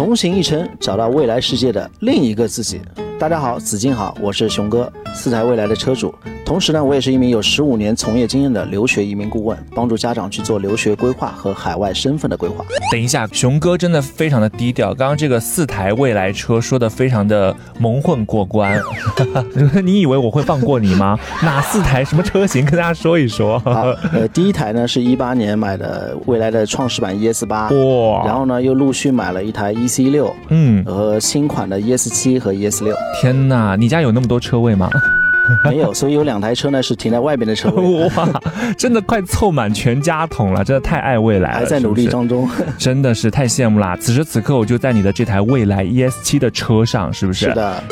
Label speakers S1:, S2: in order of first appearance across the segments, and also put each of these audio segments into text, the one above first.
S1: 同行一程，找到未来世界的另一个自己。大家好，子敬好，我是熊哥，四台未来的车主。同时呢，我也是一名有十五年从业经验的留学移民顾问，帮助家长去做留学规划和海外身份的规划。
S2: 等一下，熊哥真的非常的低调。刚刚这个四台未来车说的非常的蒙混过关，你以为我会放过你吗？哪四台什么车型？跟大家说一说。
S1: 好，呃，第一台呢是一八年买的未来的创始版 ES 八，
S2: 哇，
S1: 然后呢又陆续买了一台 EC 六，
S2: 嗯，
S1: 和新款的 ES 七和 ES 六。
S2: 天哪，你家有那么多车位吗？
S1: 没有，所以有两台车呢是停在外边的车位，
S2: 哇，真的快凑满全家桶了，真的太爱未来了，
S1: 还在努力当中。
S2: 是是真的是太羡慕啦！此时此刻我就在你的这台未来 ES 七的车上，是不是？
S1: 是的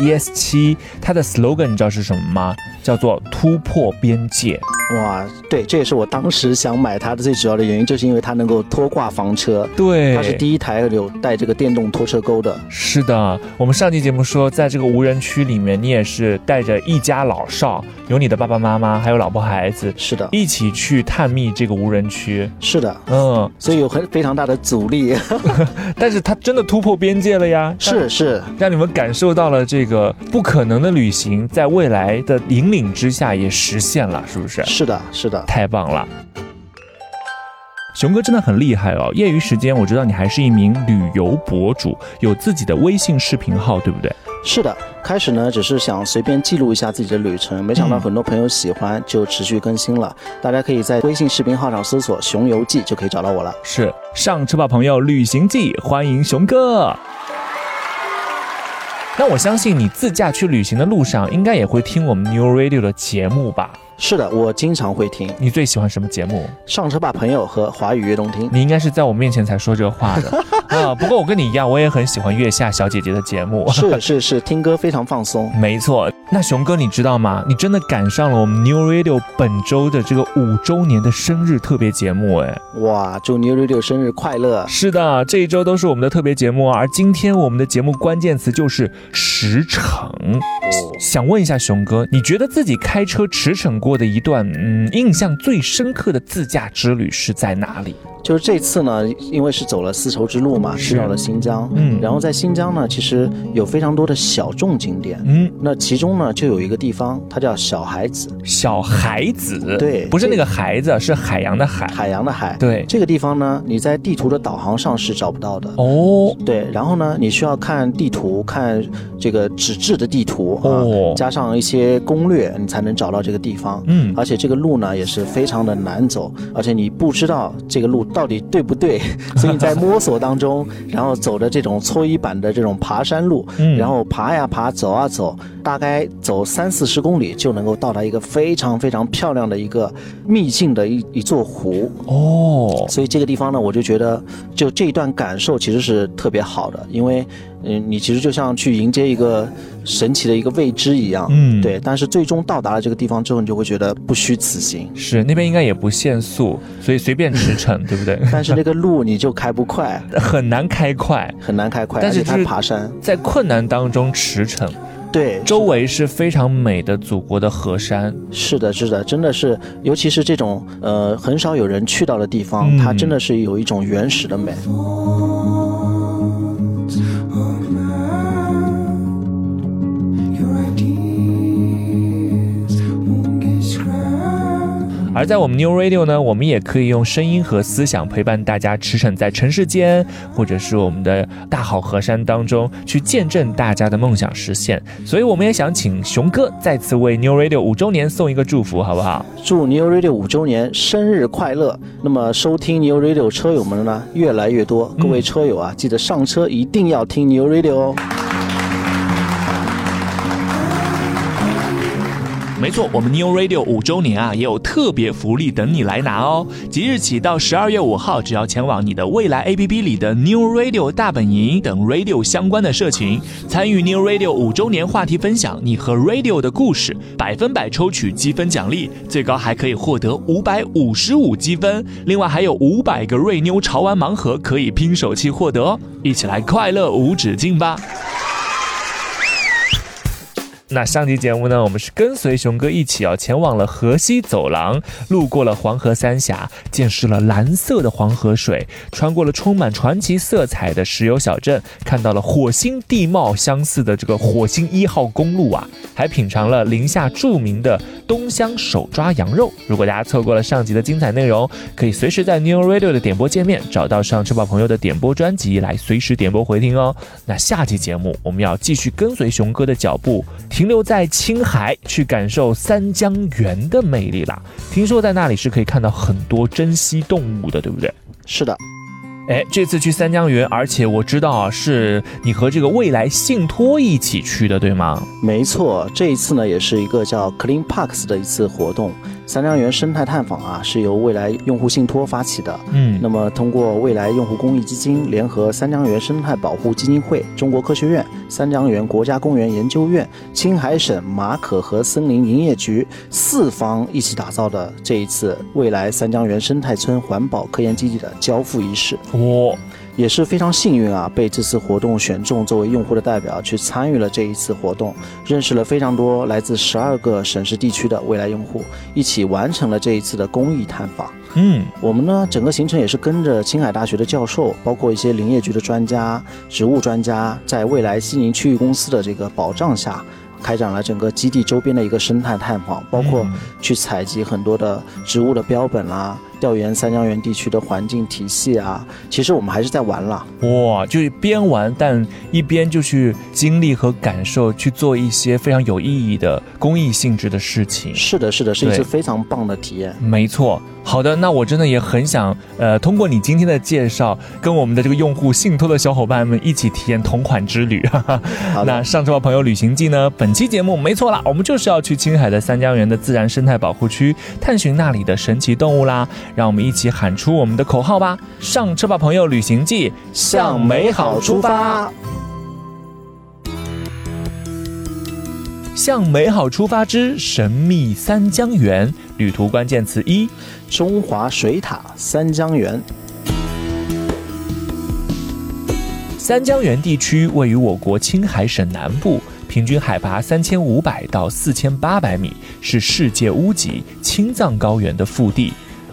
S2: ，ES 七它的 slogan 你知道是什么吗？叫做突破边界。
S1: 哇，对，这也是我当时想买它的最主要的原因，就是因为它能够拖挂房车。
S2: 对，
S1: 它是第一台有带这个电动拖车钩的。
S2: 是的，我们上期节目说，在这个无人区里面，你也是带着一家老少，有你的爸爸妈妈，还有老婆孩子，
S1: 是的，
S2: 一起去探秘这个无人区。
S1: 是的，
S2: 嗯，
S1: 所以有很非常大的阻力。
S2: 但是它真的突破边界了呀！
S1: 是是，
S2: 让你们感受到了这个不可能的旅行，在未来的引领之下也实现了，是不是？
S1: 是的，是的。
S2: 太棒了。熊哥真的很厉害哦！业余时间我知道你还是一名旅游博主，有自己的微信视频号，对不对？
S1: 是的，开始呢只是想随便记录一下自己的旅程，没想到很多朋友喜欢，就持续更新了。大家可以在微信视频号上搜索“熊游记”就可以找到我了。
S2: 是上车吧，朋友，旅行记，欢迎熊哥。那我相信你自驾去旅行的路上，应该也会听我们 New Radio 的节目吧？
S1: 是的，我经常会听。
S2: 你最喜欢什么节目？
S1: 上车吧，朋友和华语乐动听。
S2: 你应该是在我面前才说这话的 啊。不过我跟你一样，我也很喜欢月下小姐姐的节目。
S1: 是是是，听歌非常放松。
S2: 没错。那熊哥，你知道吗？你真的赶上了我们 New Radio 本周的这个五周年的生日特别节目，哎，
S1: 哇！祝 New Radio 生日快乐！
S2: 是的，这一周都是我们的特别节目，而今天我们的节目关键词就是驰骋。想问一下熊哥，你觉得自己开车驰骋过的一段，嗯，印象最深刻的自驾之旅是在哪里？
S1: 就是这次呢，因为是走了丝绸之路嘛，去到了新疆，
S2: 嗯
S1: 然后在新疆呢，其实有非常多的小众景点，
S2: 嗯，
S1: 那其中呢就有一个地方，它叫小海子，
S2: 小孩子，
S1: 对
S2: 不是那个孩子，是海洋的海。
S1: 海洋的海。
S2: 对，
S1: 这个地方呢，你在地图的导航上是找不到的。
S2: 哦，
S1: 对，然后呢，你需要看地图，看这个纸质的地图啊，
S2: 哦
S1: 加上一些攻略，你才能找到这个地方。
S2: 嗯
S1: 而且这个路呢也是非常的难走，而且你不知道这个路到底对不对，所以你在摸索当中，然后走的这种搓衣板的这种爬山路，
S2: 嗯
S1: 然后爬呀爬，走啊走，大概走三四十公里就能够到达一个非常非常漂亮的一个秘境的一一座湖。
S2: 哦，
S1: 所以这个地方呢，我就觉得，就这一段感受其实是特别好的，因为，嗯，你其实就像去迎接一个神奇的一个未知一样，
S2: 嗯
S1: 对。但是最终到达了这个地方之后，你就会觉得不虚此行。
S2: 是那边应该也不限速，所以随便驰骋，对不对？
S1: 但是那个路你就开不快，
S2: 很难开快，
S1: 很难开快，
S2: 但是它
S1: 爬山，
S2: 在困难当中驰骋，
S1: 对，
S2: 周围是非常美的祖国的河山。
S1: 是的，是的，真的是，尤其是这种呃很少有人去到的地方，
S2: 嗯
S1: 它真的是有一种原始的美。
S2: 而在我们 New Radio 呢，我们也可以用声音和思想陪伴大家驰骋在城市间，或者是我们的大好河山当中，去见证大家的梦想实现。所以，我们也想请熊哥再次为 New Radio 五周年送一个祝福，好不好？
S1: 祝 New Radio 五周年生日快乐！那么收听 New Radio 车友们呢越来越多，各位车友啊，记得上车一定要听 New Radio 哦。
S3: 没错，我们 New Radio 五周年啊，也有特别福利等你来拿哦。即日起到十二月五号，只要前往你的未来 APP 里的 New Radio 大本营等 Radio 相关的社群，参与 New Radio 五周年话题分享你和 Radio 的故事，百分百抽取积分奖励，最高还可以获得五百五十五积分。另外还有五百个瑞妞潮玩盲盒可以拼手气获得哦，一起来快乐无止境吧！
S2: 那上期节目呢，我们是跟随熊哥一起啊，前往了河西走廊，路过了黄河三峡，见识了蓝色的黄河水，穿过了充满传奇色彩的石油小镇，看到了火星地貌相似的这个火星一号公路啊，还品尝了宁夏著名的东乡手抓羊肉。如果大家错过了上集的精彩内容，可以随时在 New Radio 的点播界面找到上车宝朋友的点播专辑来随时点播回听哦。那下期节目我们要继续跟随熊哥的脚步。停留在青海，去感受三江源的魅力啦。听说在那里是可以看到很多珍稀动物的，对不对？
S1: 是的。
S2: 哎，这次去三江源，而且我知道啊，是你和这个未来信托一起去的，对吗？
S1: 没错，这一次呢，也是一个叫 Clean Parks 的一次活动。三江源生态探访啊，是由未来用户信托发起的。
S2: 嗯，
S1: 那么通过未来用户公益基金联合三江源生态保护基金会、中国科学院、三江源国家公园研究院、青海省马可河森林营业局四方一起打造的这一次未来三江源生态村环保科研基地的交付仪式。
S2: 哇！
S1: 也是非常幸运啊，被这次活动选中作为用户的代表去参与了这一次活动，认识了非常多来自十二个省市地区的未来用户，一起完成了这一次的公益探访。
S2: 嗯，
S1: 我们呢整个行程也是跟着青海大学的教授，包括一些林业局的专家、植物专家，在未来西宁区域公司的这个保障下。开展了整个基地周边的一个生态探访，包括去采集很多的植物的标本啦，调研三江源地区的环境体系啊。其实我们还是在玩了，
S2: 哇，就是边玩，但一边就去经历和感受，去做一些非常有意义的公益性质的事情。
S1: 是的，是的，是一次非常棒的体验。
S2: 没错。好的，那我真的也很想，呃，通过你今天的介绍，跟我们的这个用户信托的小伙伴们一起体验同款之旅。那上车吧朋友旅行记呢？本期节目没错啦，我们就是要去青海的三江源的自然生态保护区，探寻那里的神奇动物啦。让我们一起喊出我们的口号吧！上车吧朋友旅行记，
S1: 向美好出发。
S2: 向美好出发之神秘三江源，旅途关键词一：
S1: 中华水塔三江源。
S2: 三江源地区位于我国青海省南部，平均海拔三千五百到四千八百米，是世界屋脊青藏高原的腹地。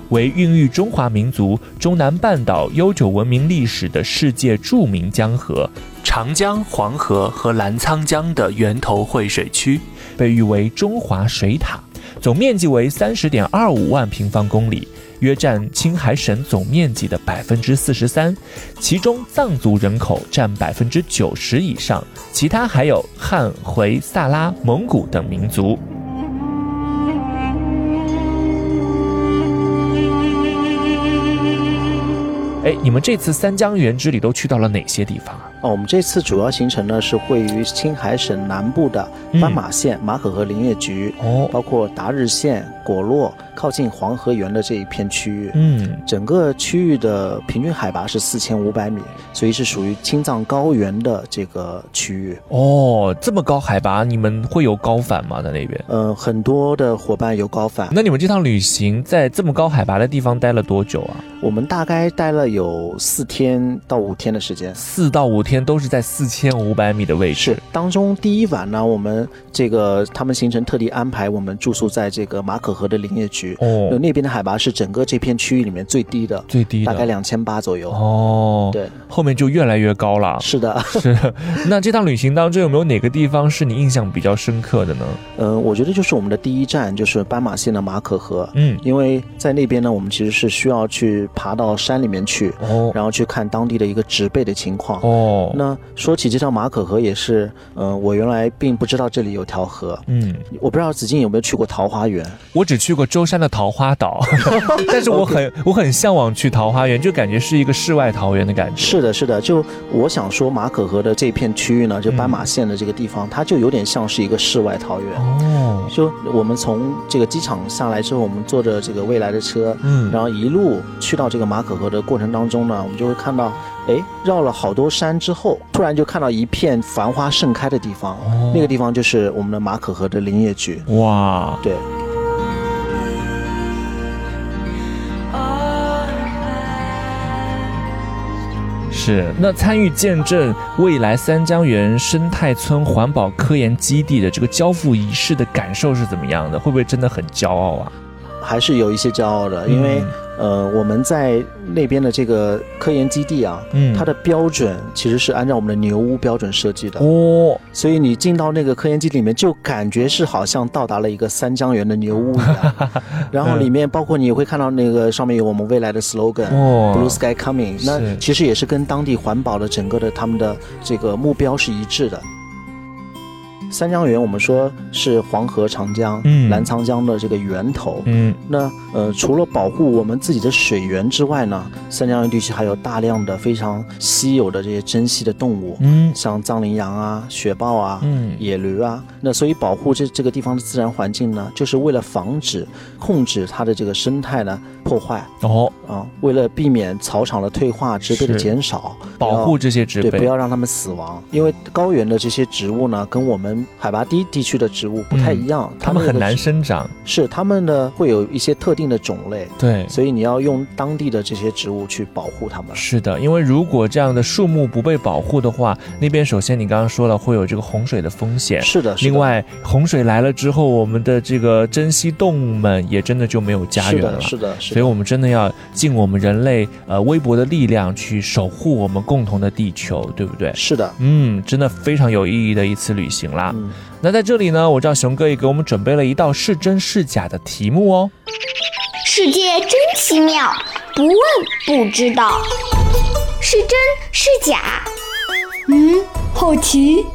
S2: 为孕育中华民族中南半岛悠久文明历史的世界著名江河——长江、黄河和澜沧江的源头汇水区，被誉为“中华水塔”。总面积为三十点二五万平方公里，约占青海省总面积的百分之四十三。其中藏族人口占百分之九十以上，其他还有汉、回、萨拉、蒙古等民族。哎，你们这次三江源之旅都去到了哪些地方啊？
S1: 哦，我们这次主要行程呢是位于青海省南部的斑马县马可河林业局，
S2: 哦，
S1: 包括达日县、果洛。靠近黄河源的这一片区域，
S2: 嗯，
S1: 整个区域的平均海拔是四千五百米，所以是属于青藏高原的这个区域。
S2: 哦，这么高海拔，你们会有高反吗？在那边？
S1: 嗯，很多的伙伴有高反。
S2: 那你们这趟旅行在这么高海拔的地方待了多久啊？
S1: 我们大概待了有四天到五天的时间，
S2: 四到五天都是在四千五百米的位置。
S1: 是当中第一晚呢，我们这个他们行程特地安排我们住宿在这个马可河的林业局。
S2: 哦，
S1: 那边的海拔是整个这片区域里面最低的，
S2: 最低
S1: 大概两千八左右。
S2: 哦，
S1: 对，
S2: 后面就越来越高了。
S1: 是的，
S2: 是。那这趟旅行当中有没有哪个地方是你印象比较深刻的呢？
S1: 嗯，我觉得就是我们的第一站就是斑马线的马可河。
S2: 嗯，
S1: 因为在那边呢，我们其实是需要去爬到山里面。去，
S2: 哦
S1: 然后去看当地的一个植被的情况。
S2: 哦，
S1: 那说起这条马可河也是，嗯、我原来并不知道这里有条河。
S2: 嗯，
S1: 我不知道子敬有没有去过桃花源？
S2: 我只去过舟山的桃花岛，但是我很我很向往去桃花源，就感觉是一个世外桃源的感觉。
S1: 是的，是的。就我想说，马可河的这片区域呢，就斑马线的这个地方，它就有点像是一个世外桃源。
S2: 哦，
S1: 就我们从这个机场下来之后，我们坐着这个未来的车，
S2: 嗯
S1: 然后一路去到这个马可河的过程当中呢，我们就会看到，哎，绕了好多山之后，突然就看到一片繁花盛开的地方，
S2: 哦
S1: 那个地方就是我们的马可河的林业局。
S2: 哇，
S1: 对，
S2: 是那参与见证未来三江源生态村环保科研基地的这个交付仪式的感受是怎么样的？会不会真的很骄傲啊？
S1: 还是有一些骄傲的，因为、呃，我们在那边的这个科研基地啊，
S2: 嗯
S1: 它的标准其实是按照我们的牛屋标准设计的，
S2: 哦，
S1: 所以你进到那个科研基地里面，就感觉是好像到达了一个三江源的牛屋一样。然后里面包括你会看到那个上面有我们未来的 slogan。
S2: 哦
S1: Blue Sky Coming，那其实也是跟当地环保的整个的他们的这个目标是一致的。三江源我们说是黄河、长江、
S2: 嗯。
S1: 澜沧江的这个源头。
S2: 嗯。
S1: 那呃，除了保护我们自己的水源之外呢，三江源地区还有大量的非常稀有的这些珍稀的动物，
S2: 嗯。
S1: 像藏羚羊啊、雪豹啊、
S2: 嗯。
S1: 野驴啊。那所以保护这这个地方的自然环境呢，就是为了防止、控制它的这个生态呢破坏。
S2: 哦，
S1: 啊，为了避免草场的退化、植被的减少，
S2: 保护这些植
S1: 对，
S2: 被
S1: 不要让它们死亡。因为高原的这些植物呢，跟我们海拔低地区的植物不太一样，
S2: 它们很难
S1: 生。
S2: 生长。
S1: 是它们呢会有一些特定的种类，
S2: 对，
S1: 所以你要用当地的这些植物去保护它们。
S2: 是的，因为如果这样的树木不被保护的话，那边首先你刚刚说了会有这个洪水的风险。
S1: 是的，是的
S2: 另外，洪水来了之后，我们的这个珍稀动物们也真的就没有家园了。
S1: 是的，是的，是的。
S2: 所以，我们真的要尽我们人类呃微薄的力量去守护我们共同的地球，对不对？
S1: 是的，
S2: 嗯，真的非常有意义的一次旅行啦。
S1: 嗯，
S2: 那在这里呢，我知道熊哥也给我们准备了一道是真是假的题目哦。
S4: 世界真奇妙，不问不知道，是真是假？嗯，好奇。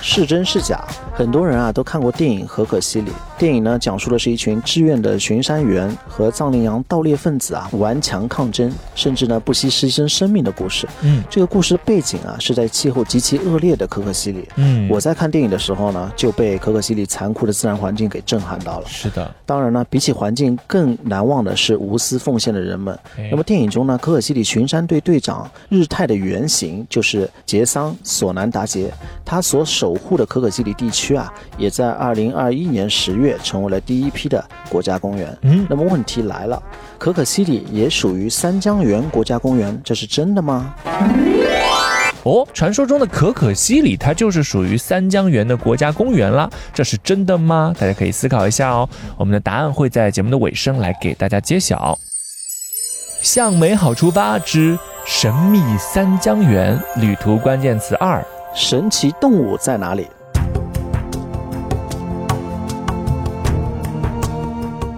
S1: 是真是假？很多人啊都看过电影《可可西里》。电影呢讲述的是一群志愿的巡山员和藏羚羊盗猎分子啊顽强抗争，甚至呢不惜牺牲生命的故事。
S2: 嗯
S1: 这个故事背景啊是在气候极其恶劣的可可西里。
S2: 嗯
S1: 我在看电影的时候呢就被可可西里残酷的自然环境给震撼到了。
S2: 是的，
S1: 当然呢，比起环境更难忘的是无私奉献的人们。
S2: 哎
S1: 那么电影中呢，可可西里巡山队队长日泰的原型就是杰桑索南达杰，他所守护的可可西里地区啊，也在二零二一年十月成为了第一批的国家公园。
S2: 嗯
S1: 那么问题来了，可可西里也属于三江源国家公园，这是真的吗？
S2: 哦，传说中的可可西里，它就是属于三江源的国家公园啦，这是真的吗？大家可以思考一下哦。我们的答案会在节目的尾声来给大家揭晓。向美好出发之神秘三江源旅途关键词二。
S1: 神奇动物在哪里？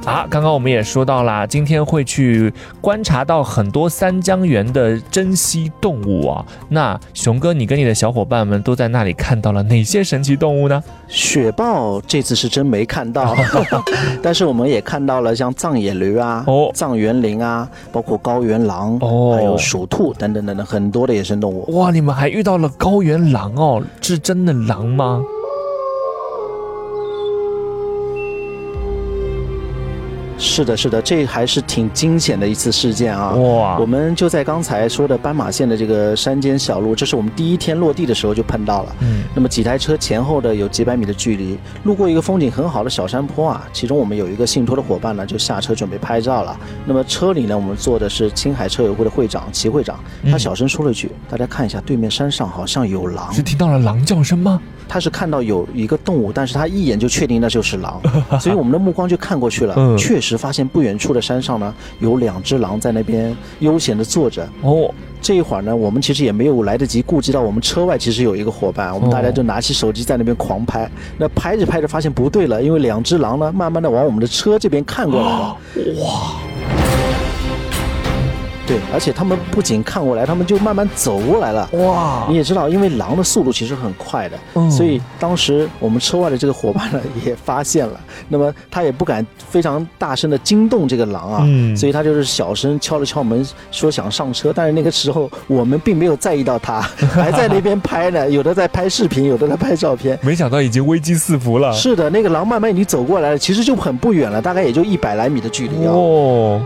S2: 啊，刚刚我们也说到啦，今天会去观察到很多三江源的珍稀动物啊。那熊哥，你跟你的小伙伴们都在那里看到了哪些神奇动物呢？
S1: 雪豹这次是真没看到，但是我们也看到了像藏野驴啊、
S2: 哦
S1: 藏原羚啊，包括高原狼，
S2: 哦
S1: 还有鼠兔等等等等很多的野生动物。
S2: 哇，你们还遇到了高原狼哦，是真的狼吗？
S1: 是的，是的，这还是挺惊险的一次事件啊！
S2: 哇
S1: 我们就在刚才说的斑马线的这个山间小路，这是我们第一天落地的时候就碰到了。
S2: 嗯，
S1: 那么几台车前后的有几百米的距离，路过一个风景很好的小山坡啊，其中我们有一个信托的伙伴呢，就下车准备拍照了。那么车里呢，我们坐的是青海车友会的会长齐会长，他
S2: 嗯
S1: 小声说了一句：“大家看一下，对面山上好像有狼。
S2: 是听到了狼叫声吗？”
S1: 他是看到有一个动物，但是他一眼就确定那就是狼，所以我们的目光就看过去了，
S2: 嗯
S1: 确实发现不远处的山上呢有两只狼在那边悠闲的坐着。
S2: 哦，
S1: 这一会儿呢，我们其实也没有来得及顾及到我们车外其实有一个伙伴，我们大家就拿起手机在那边狂拍。那拍着拍着发现不对了，因为两只狼呢慢慢的往我们的车这边看过来了。哇！对，而且他们不仅看过来，他们就慢慢走过来了。
S2: 哇
S1: 你也知道，因为狼的速度其实很快的，
S2: 嗯
S1: 所以当时我们车外的这个伙伴呢也发现了，那么他也不敢非常大声的惊动这个狼啊，
S2: 嗯
S1: 所以他就是小声敲了敲门，说想上车，但是那个时候我们并没有在意到他，还在那边拍呢，有的在拍视频，有的在拍照片。
S2: 没想到已经危机四伏了。
S1: 是的，那个狼慢慢已经走过来了，其实就很不远了，大概也就一百来米的距离啊。
S2: 哦，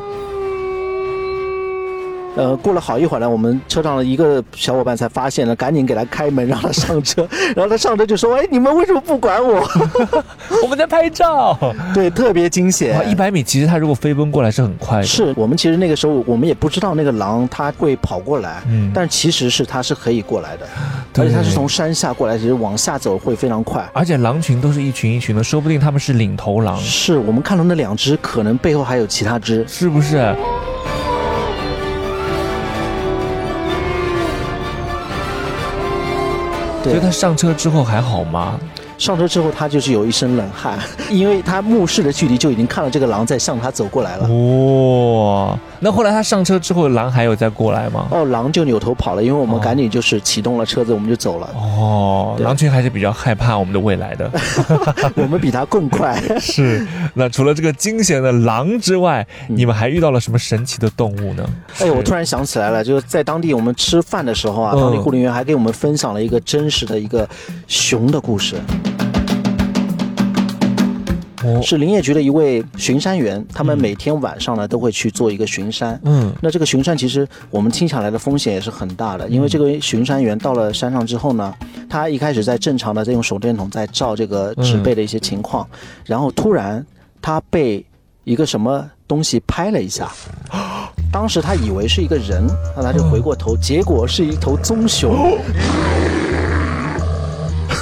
S1: 呃，过了好一会儿呢，我们车上的一个小伙伴才发现了，赶紧给他开门让他上车，然后他上车就说：“哎，你们为什么不管我
S2: 我们在拍照。？”
S1: 对，特别惊险，。
S2: 一百米其实他如果飞奔过来是很快的。
S1: 是我们其实那个时候我们也不知道那个狼它会跑过来，
S2: 嗯
S1: 但其实是它是可以过来的，而且它是从山下过来，其实往下走会非常快。
S2: 而且狼群都是一群一群的，说不定他们是领头狼，
S1: 是我们看到那两只，可能背后还有其他只。
S2: 是不是？所以，他上车之后还好吗？
S1: 上车之后他就是有一身冷汗，因为他目视的距离就已经看到这个狼在向他走过来了。
S2: 哇、那后来他上车之后，狼还有再过来吗？
S1: 哦，狼就扭头跑了，因为我们
S2: 哦
S1: 赶紧就是启动了车子，我们就走了。
S2: 哦，狼群还是比较害怕我们的未来的。
S1: 我们比它更快。
S2: 是。那除了这个惊险的狼之外，
S1: 嗯
S2: 你们还遇到了什么神奇的动物呢？
S1: 哎，我突然想起来了，就是在当地我们吃饭的时候啊，
S2: 嗯
S1: 当地护林员还给我们分享了一个真实的一个熊的故事，
S2: 哦，
S1: 是林业局的一位巡山员，他们每天晚上呢都会去做一个巡山。
S2: 嗯。
S1: 那这个巡山其实我们听下来的风险也是很大的，因为这个巡山员到了山上之后呢，他一开始在正常的在用手电筒在照这个植被的一些情况，然后突然他被一个什么东西拍了一下。当时他以为是一个人，那他就回过头，结果是一头棕熊，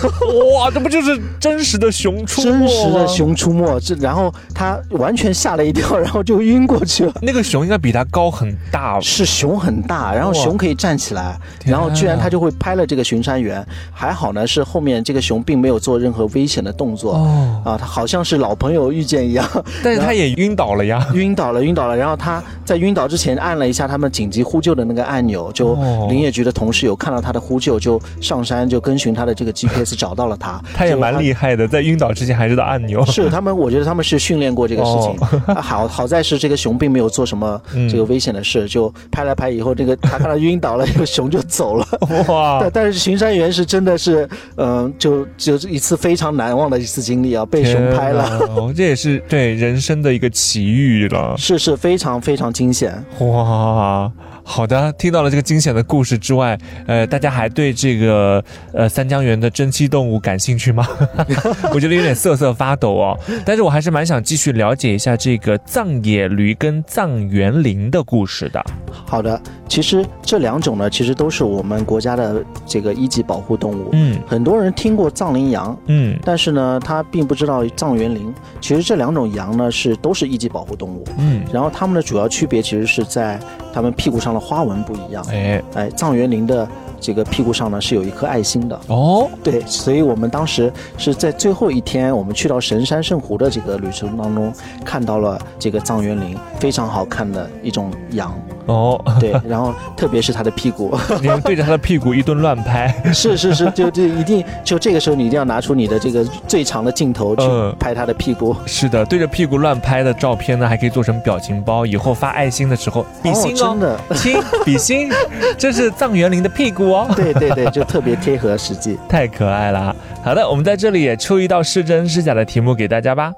S2: 哇，这不就是真实的熊出没
S1: 真实的。熊出没。这然后他完全吓了一跳，然后就晕过去了。
S2: 那个熊应该比他高很大，
S1: 是熊很大，然后熊可以站起来，然后居然
S2: 啊
S1: 他就会拍了这个巡山员。还好呢，是后面这个熊并没有做任何危险的动作。
S2: 哦，
S1: 啊，他好像是老朋友遇见一样，
S2: 但是他也晕倒了呀。
S1: 晕倒了，晕倒了。然后他在晕倒之前按了一下他们紧急呼救的那个按钮，就
S2: 哦
S1: 林业局的同事有看到他的呼救，就上山就跟寻他的这个 GPS 找到了他。
S2: 他也蛮厉
S1: 害。
S2: 的，在晕倒之前还知道按钮。
S1: 是他们，我觉得他们是训练过这个事情。啊好好在是这个熊并没有做什么这个危险的事，就拍了拍以后，这个 他看到晕倒了，这个熊就走了。
S2: 哇
S1: 但，但是巡山员是真的是，嗯、就就是一次非常难忘的一次经历啊，被熊拍了，
S2: 哦这也是对人生的一个奇遇了。
S1: 是是非常非常惊险。
S2: 哇，好的，听到了这个惊险的故事之外，呃，大家还对这个呃三江源的珍稀动物感兴趣吗？我觉得有点瑟瑟发抖哦。但是我还是蛮想继续了解一下这个藏野驴跟藏原羚的故事的。
S1: 好的，其实这两种呢，其实都是我们国家的这个一级保护动物。
S2: 嗯
S1: 很多人听过藏羚羊，
S2: 嗯
S1: 但是呢，他并不知道藏原羚。其实这两种羊呢，是都是一级保护动物。
S2: 嗯，
S1: 然后它们的主要区别其实是在它们屁股上的花纹不一样。
S2: 哎
S1: 哎，藏原林的这个屁股上呢是有一颗爱心的。
S2: 哦，
S1: 对，所以我们当时是在最后一天，我们去到神山圣湖的这个旅程当中，看到了这个藏原羚，非常好看的一种羊。
S2: 哦，
S1: 对，然后特别是它的屁股，
S2: 你们对着它的屁股一顿乱拍，
S1: 是是是，就就一定就这个时候你一定要拿出你的这个最长的镜头去
S2: 嗯。
S1: 拍它的屁股。
S2: 是的，对着屁股乱拍的照片呢，还可以做成表情包，以后发爱心的时候比心哦，
S1: 真的，
S2: 亲比心，这是藏园羚的屁股哦。
S1: 对对对，就特别贴合实际。
S2: 太可爱了。好的，我们在这里也出一道是真是假的题目给大家吧。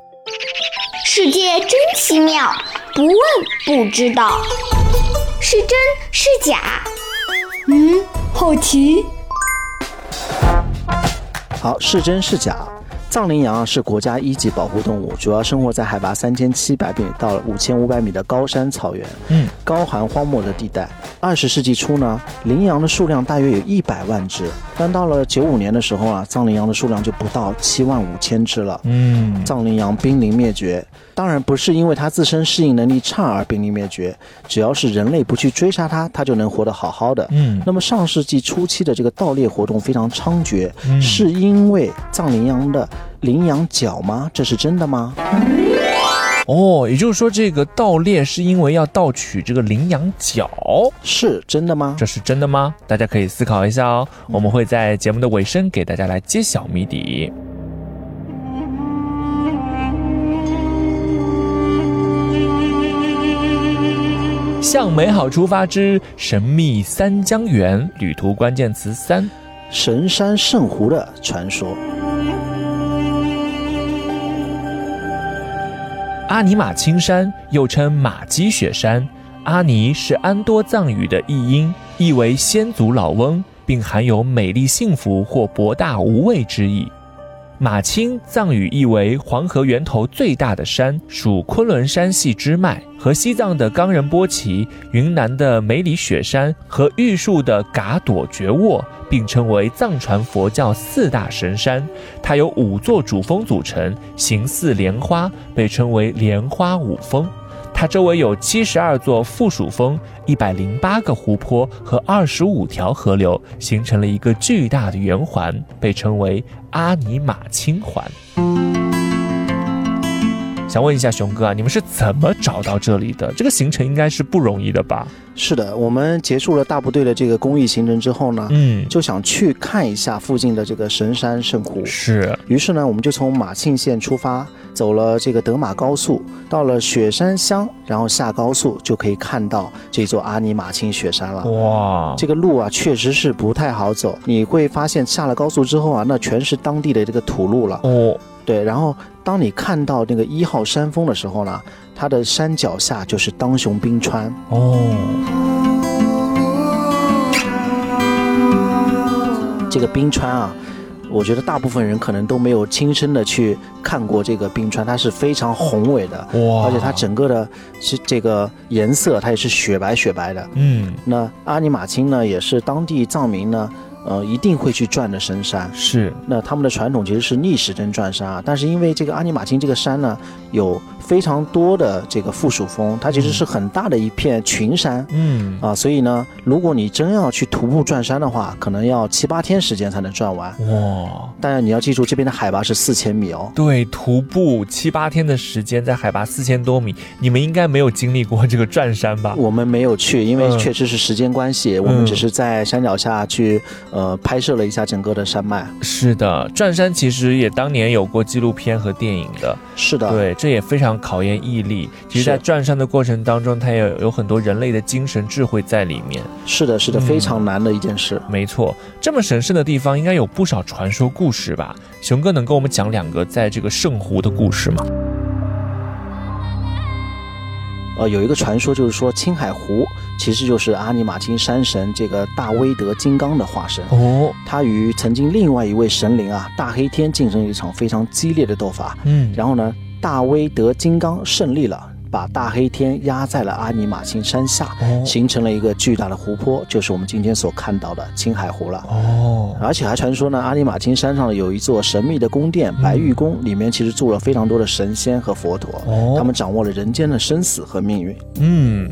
S4: 世界真奇妙，不问不知道，是真是假？嗯，好奇。
S1: 好，是真是假？藏羚羊啊是国家一级保护动物，主要生活在海拔三千七百米到五千五百米的高山草原、
S2: 嗯，
S1: 高寒荒漠的地带。二十世纪初呢，羚羊的数量大约有一百万只，但到了九五年的时候啊，藏羚羊的数量就不到七万五千只了。
S2: 嗯，
S1: 藏羚羊濒临灭绝，当然不是因为它自身适应能力差而濒临灭绝，只要是人类不去追杀它，它就能活得好好的。
S2: 嗯
S1: 那么上世纪初期的这个盗猎活动非常猖獗，
S2: 嗯
S1: 是因为藏羚羊的羚羊角吗？这是真的吗？
S2: 哦，也就是说，这个盗猎是因为要盗取这个羚羊角，
S1: 是真的吗？
S2: 这是真的吗？大家可以思考一下哦。我们会在节目的尾声给大家来揭晓谜底。向美好出发之神秘三江源，旅途关键词三：
S1: 神山圣湖的传说。
S2: 阿尼玛青山又称玛姬雪山，阿尼是安多藏语的译音，意为先祖老翁，并含有美丽幸福或博大无畏之意。马青藏语意为黄河源头最大的山，属昆仑山系支脉，和西藏的冈仁波齐、云南的梅里雪山和玉树的嘎朵觉沃并称为藏传佛教四大神山。它由五座主峰组成，形似莲花，被称为莲花五峰。它周围有七十二座附属峰、一百零八个湖泊和二十五条河流，形成了一个巨大的圆环，被称为阿尼玛清环。想问一下熊哥啊，你们是怎么找到这里的？这个行程应该是不容易的吧？
S1: 是的，我们结束了大部队的这个公益行程之后呢，
S2: 嗯，
S1: 就想去看一下附近的这个神山圣湖。
S2: 是，
S1: 于是呢，我们就从马庆县出发，走了这个德马高速，到了雪山乡，然后下高速就可以看到这座阿尼马卿雪山了。
S2: 哇，
S1: 这个路啊，确实是不太好走。你会发现下了高速之后啊，那全是当地的这个土路了。
S2: 哦，
S1: 对，然后当你看到那个一号山峰的时候呢，它的山脚下就是当雄冰川。
S2: 哦，
S1: 这个冰川啊，我觉得大部分人可能都没有亲身的去看过这个冰川，它是非常宏伟的，
S2: 哇，
S1: 而且它整个的是这个颜色，它也是雪白雪白的。
S2: 嗯，
S1: 那阿尼玛卿呢，也是当地藏民呢，呃，一定会去转的神山。
S2: 是，
S1: 那他们的传统其实是逆时针转山啊，但是因为这个阿尼玛卿这个山呢，有非常多的这个附属峰，它其实是很大的一片群山。
S2: 嗯，
S1: 啊，所以呢，如果你真要去徒步转山的话，可能要七八天时间才能转完。
S2: 哇，
S1: 但是你要记住，这边的海拔是四千米哦。
S2: 对，徒步七八天的时间，在海拔四千多米，你们应该没有经历过这个转山吧？
S1: 我们没有去，因为
S2: 嗯
S1: 确实是时间关系，我们只是在山脚下去呃拍摄了一下整个的山脉。
S2: 是的，转山其实也当年有过纪录片和电影的，
S1: 是的，
S2: 对，这也非常考验毅力。其实，在转山的过程当中，它也有很多人类的精神智慧在里面。
S1: 是的，是的，
S2: 嗯
S1: 非常难的一件事。
S2: 没错，这么神圣的地方，应该有不少传说故事吧？熊哥能跟我们讲两个在这个圣湖的故事吗？
S1: 呃，有一个传说就是说，青海湖其实就是阿尼玛金山神这个大威德金刚的化身。
S2: 哦，
S1: 他与曾经另外一位神灵啊大黑天进行了一场非常激烈的斗法，
S2: 嗯，
S1: 然后呢，大威德金刚胜利了，把大黑天压在了阿尼玛卿山下，形成了一个巨大的湖泊，就是我们今天所看到的青海湖了。
S2: 哦，
S1: 而且还传说呢，阿尼玛卿山上有一座神秘的宫殿——白玉宫，里面其实住了非常多的神仙和佛陀，他们掌握了人间的生死和命运。
S2: 嗯，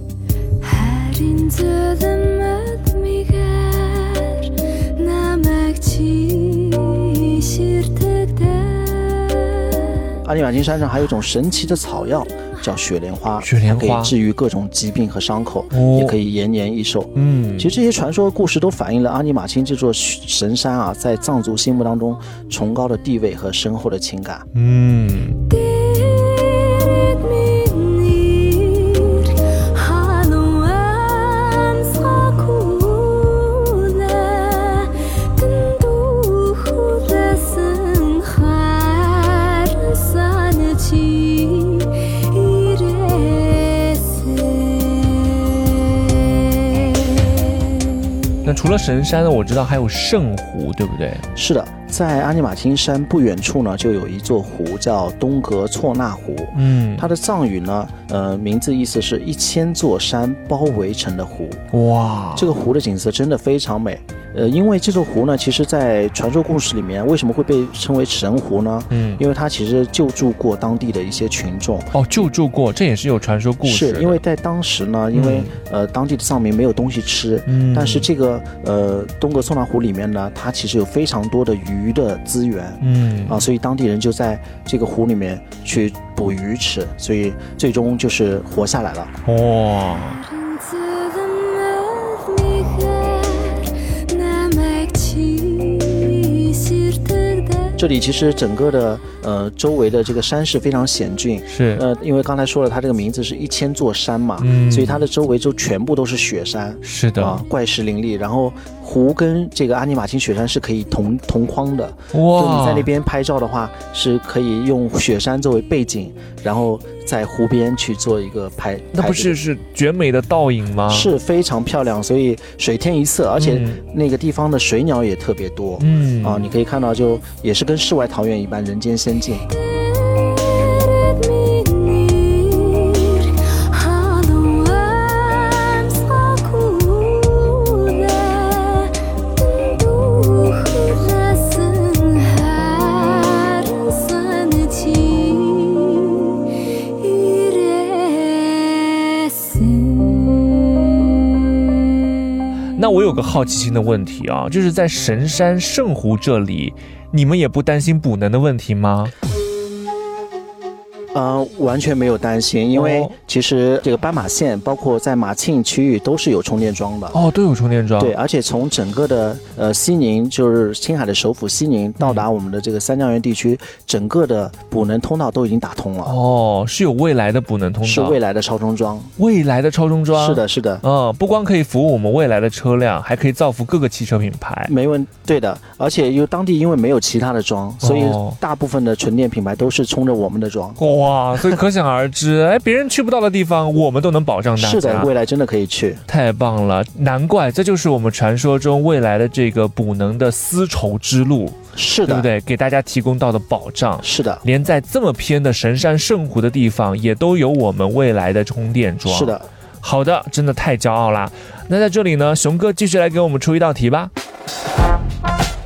S1: 阿尼玛卿山上还有一种神奇的草药。叫雪莲花，
S2: 雪莲花
S1: 可以治愈各种疾病和伤口，
S2: 哦
S1: 也可以延年益寿。
S2: 嗯，
S1: 其实这些传说故事都反映了阿尼玛卿这座神山啊，在藏族心目当中崇高的地位和深厚的情感。
S2: 嗯，除了神山呢，我知道还有圣湖，对不对？
S1: 是的，在阿尼玛金山不远处呢，就有一座湖叫东格措纳湖。
S2: 嗯，
S1: 它的藏语呢，呃，名字意思是一千座山包围成的湖。
S2: 哇，
S1: 这个湖的景色真的非常美，呃，因为这座湖呢，其实在传说故事里面，为什么会被称为神湖呢？
S2: 嗯，
S1: 因为它其实救助过当地的一些群众。
S2: 哦，救助过，这也是有传说故事的。
S1: 是因为在当时呢，因为、呃当地的藏民没有东西吃，
S2: 嗯
S1: 但是这个呃东格措纳湖里面呢，它其实有非常多的鱼鱼的资源，
S2: 嗯
S1: 啊，所以当地人就在这个湖里面去捕鱼吃，所以最终就是活下来了。
S5: 哦。
S1: 这里其实整个的呃周围的这个山势非常险峻，
S2: 是
S1: 呃因为刚才说了它这个名字是一千座山嘛，所以它的周围就全部都是雪山，
S2: 是的，
S1: 怪石林立，然后。湖跟这个阿尼玛卿雪山是可以同同框的，
S2: 哇，
S1: 就你在那边拍照的话，是可以用雪山作为背景，然后在湖边去做一个拍，
S2: 那不是是绝美的倒影吗？，
S1: 是非常漂亮，所以水天一色，而且
S2: 嗯
S1: 那个地方的水鸟也特别多。
S2: 嗯
S1: 啊，你可以看到，就也是跟世外桃源一般，人间仙境。
S2: 个好奇心的问题啊，就是在神山圣湖这里，你们也不担心补能的问题吗？
S1: 呃，完全没有担心，因为
S2: 哦
S1: 其实这个斑马线，包括在马庆区域都是有充电桩的。
S2: 哦，都有充电桩。
S1: 对，，而且从整个的呃西宁，就是青海的首府西宁，到达我们的这个三江源地区，整个的补能通道都已经打通了，
S2: 哦，是有未来的补能通道，
S1: 是未来的超充桩。
S2: 未来的超充桩。
S1: 是的，，是的，
S2: 嗯，不光可以服务我们未来的车辆，还可以造福各个汽车品牌。
S1: 没问对的。而且因为当地因为没有其他的桩，所以
S2: 哦
S1: 大部分的纯电品牌都是冲着我们的桩。
S2: 哇，所以可想而知，哎，别人去不到的地方，我们都能保障大家。
S1: 是的，未来真的可以去。
S2: 太棒了，难怪这就是我们传说中未来的这个补能的丝绸之路，
S1: 是的，
S2: 对不对？给大家提供到的保障。
S1: 是的，
S2: 连在这么偏的神山圣湖的地方，也都有我们未来的充电桩。
S1: 是，的。
S2: 好的，真的太骄傲啦！那在这里呢，熊哥继续来给我们出一道题吧。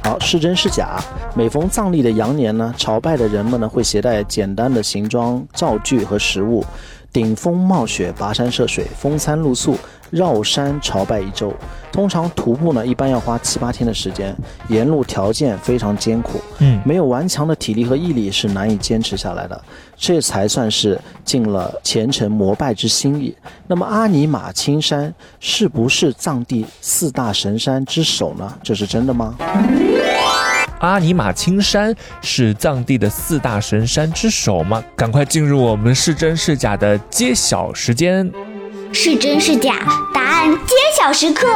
S1: 好，是真是假？每逢藏历的羊年呢，朝拜的人们呢会携带简单的行装灶具和食物，顶风冒雪，跋山涉水，风餐露宿，绕山朝拜一周。通常徒步呢，一般要花七八天的时间，沿路条件非常艰苦，
S2: 嗯，
S1: 没有顽强的体力和毅力是难以坚持下来的，这才算是尽了虔诚膜拜之心意。那么阿尼玛青山是不是藏地四大神山之首呢？这是真的吗？
S2: 阿尼玛青山是藏地的四大神山之首吗？赶快进入我们是真是假的揭晓时间。
S4: 是真是假？答案揭晓时刻。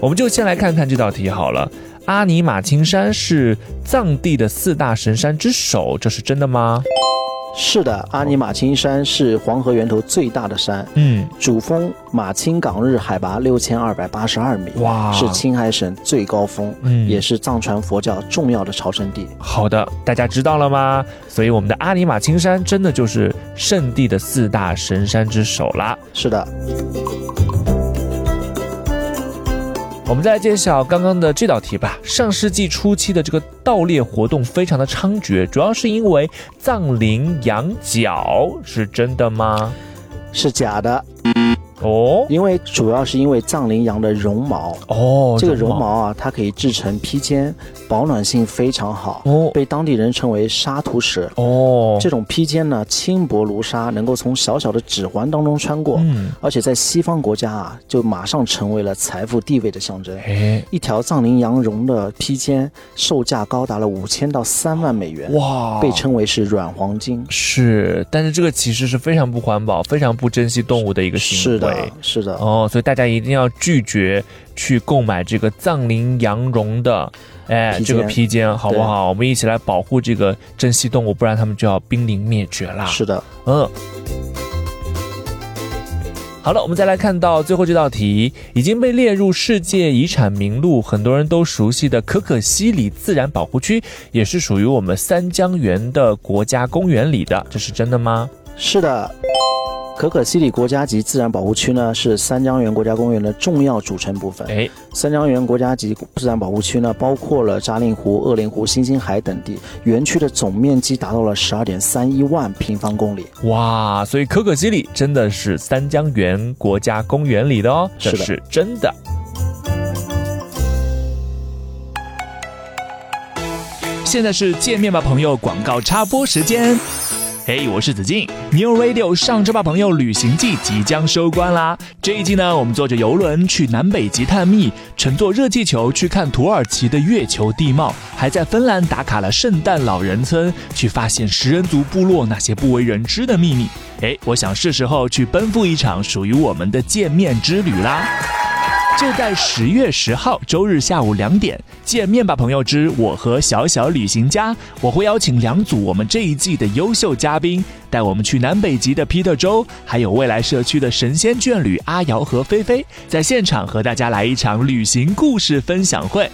S2: 我们就先来看看这道题好了。阿尼玛青山是藏地的四大神山之首，这是真的吗？
S1: 是的，阿尼玛卿山是黄河源头最大的山，
S2: 嗯，
S1: 主峰马青港日海拔六千二百八十二米，
S2: 哇
S1: 是青海省最高峰，
S2: 嗯
S1: 也是藏传佛教重要的朝圣地。
S2: 好的，大家知道了吗？所以我们的阿尼玛卿山真的就是圣地的四大神山之首啦。
S1: 是的，
S2: 我们再来揭晓刚刚的这道题吧。上世纪初期的这个盗猎活动非常的猖獗，主要是因为藏羚羊角，是真的吗？
S1: 是假的，
S2: 哦
S1: 因为主要是因为藏羚羊的绒毛。
S2: 哦，
S1: 这个绒毛啊，它可以制成披肩，保暖性非常好，
S2: 哦
S1: 被当地人称为沙土石。
S2: 哦，
S1: 这种披肩呢，轻薄如纱，能够从小小的指环当中穿过，
S2: 嗯，
S1: 而且在西方国家啊，就马上成为了财富地位的象征。
S2: 哎，
S1: 一条藏羚羊绒的披肩，售价高达了五千到三万美元，
S2: 哇，
S1: 被称为是软黄金。
S2: 是，但是这个其实是非常不环保、非常不珍惜动物的一个行为。
S1: 是的，是的，
S2: 哦，所以大家一定要拒绝去购买这个藏羚羊绒的，哎，这个披肩，好不好？我们一起来保护这个珍稀动物，不然它们就要濒临灭绝啦。
S1: 是的，
S2: 嗯。好了，我们再来看到最后这道题，已经被列入世界遗产名录，很多人都熟悉的可可西里自然保护区，也是属于我们三江源的国家公园里的，这是真的吗？
S1: 是的。可可西里国家级自然保护区呢，是三江源国家公园的重要组成部分。
S2: 哎，
S1: 三江源国家级自然保护区呢，包括了扎令湖、鄂陵湖、星星海等地，园区的总面积达到了十二点三一万平方公里。
S2: 哇，所以可可西里真的是三江源国家公园里的哦，这
S1: 是的
S2: 是真的。
S3: 现在是见面吧朋友广告插播时间。嘿、我是子敬，New Radio 上车吧朋友旅行季即将收官啦！这一季呢，我们坐着游轮去南北极探秘，乘坐热气球去看土耳其的月球地貌，还在芬兰打卡了圣诞老人村，去发现食人族部落那些不为人知的秘密。哎，我想是时候去奔赴一场属于我们的见面之旅啦！就在十月十号周日下午两点，见面吧，朋友之我和小小旅行家，我会邀请两组我们这一季的优秀嘉宾，带我们去南北极的皮特州，还有未来社区的神仙眷侣阿瑶和菲菲，在现场和大家来一场旅行故事分享会。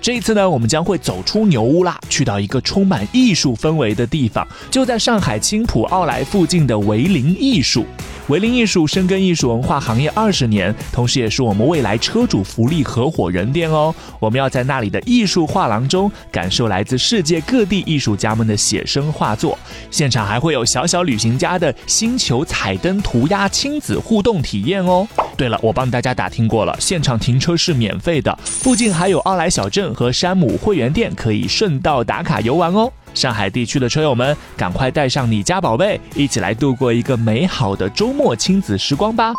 S3: 这一次呢，我们将会走出牛屋啦，去到一个充满艺术氛围的地方，就在上海青浦奥莱附近的维林艺术。维林艺术深耕艺术文化行业二十年，同时也是我们未来车主福利合伙人店哦。我们要在那里的艺术画廊中感受来自世界各地艺术家们的写生画作，现场还会有小小旅行家的星球彩灯涂鸦亲子互动体验哦。对了，我帮大家打听过了，现场停车是免费的，附近还有奥莱小镇和山姆会员店可以顺道打卡游玩哦。上海地区的车友们，赶快带上你家宝贝，一起来度过一个美好的周末亲子时光吧！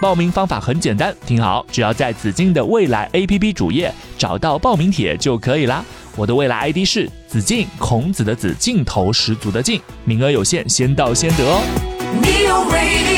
S3: 报名方法很简单，听好，只要在紫金的未来 APP 主页找到报名帖就可以啦。我的未来 ID 是子敬，孔子的子，镜头十足的镜，名额有限，先到先得哦。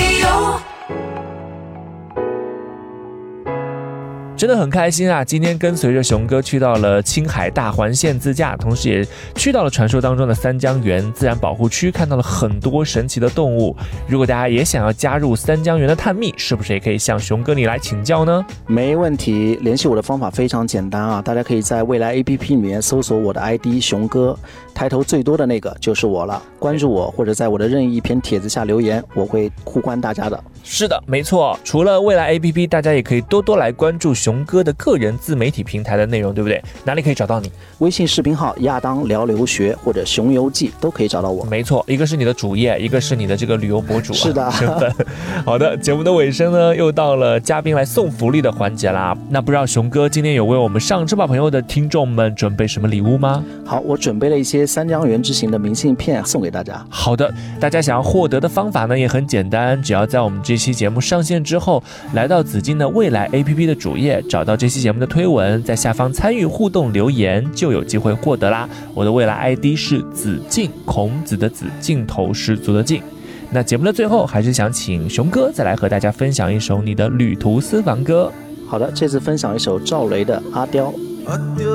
S2: 真的很开心啊！今天跟随着熊哥去到了青海大环线自驾，同时也去到了传说当中的三江源自然保护区，看到了很多神奇的动物。如果大家也想要加入三江源的探秘，是不是也可以向熊哥你来请教呢？
S1: 没问题，联系我的方法非常简单啊！大家可以在未来 APP 里面搜索我的 ID 熊哥，抬头最多的那个就是我了。关注我，或者在我的任意一篇帖子下留言，我会互关大家的。
S2: 是的，没错。除了未来 APP，大家也可以多多来关注熊哥的个人自媒体平台的内容，对不对？哪里可以找到你？
S1: 微信视频号亚当聊留学或者熊游记都可以找到我。
S2: 没错，一个是你的主页，一个是你的这个旅游博主、啊、
S1: 是的
S2: 身份。好的，节目的尾声呢，又到了嘉宾来送福利的环节啦。那不知道熊哥今天有为我们上车吧朋友的听众们准备什么礼物吗？
S1: 好，我准备了一些三江源之行的明信片送给大家。
S2: 好的，大家想要获得的方法呢也很简单，只要在我们这期节目上线之后，来到紫金的未来 APP 的主页，找到这期节目的推文，在下方参与互动留言，就有机会获得啦。我的未来 ID 是子敬，孔子的子，镜头十足的镜。那节目的最后，还是想请熊哥再来和大家分享一首你的旅途私房歌。
S1: 好的，这次分享一首赵雷的《阿刁》。
S6: 阿刁，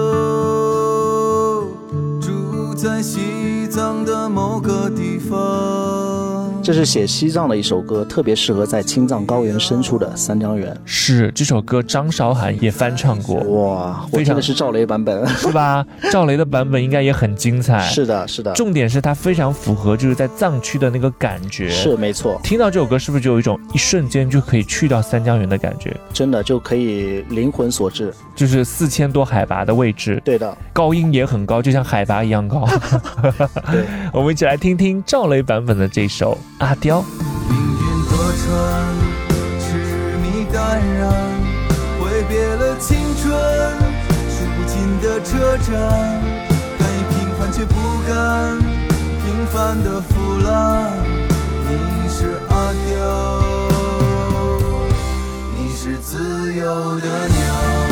S6: 住在西藏的某个地方。
S1: 这是写西藏的一首歌，特别适合在青藏高原深处的三江源。
S2: 是这首歌，张韶涵也翻唱过，
S1: 哇，我
S2: 非常
S1: 听的是赵雷版本。
S2: 是吧？赵雷的版本应该也很精彩。
S1: 是的，是的，
S2: 重点是它非常符合就是在藏区的那个感觉。
S1: 是没错，
S2: 听到这首歌，是不是就有一种一瞬间就可以去到三江源的感觉？
S1: 真的就可以灵魂所至。
S2: 就是四千多海拔的位置，
S1: 对的，
S2: 高音也很高，就像海拔一样高。
S1: 对，
S2: 我们一起来听听赵雷版本的这首《阿刁》。
S6: 命运多舛，痴迷淡然，挥别了青春，数不尽的车站，敢于平凡却不甘平凡的腐烂。你是阿刁，你是自由的鸟。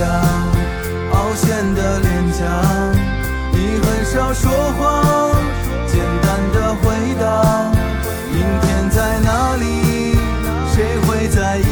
S6: 下，凹陷的脸颊，你很少说话，简单的回答。明天在哪里？谁会在意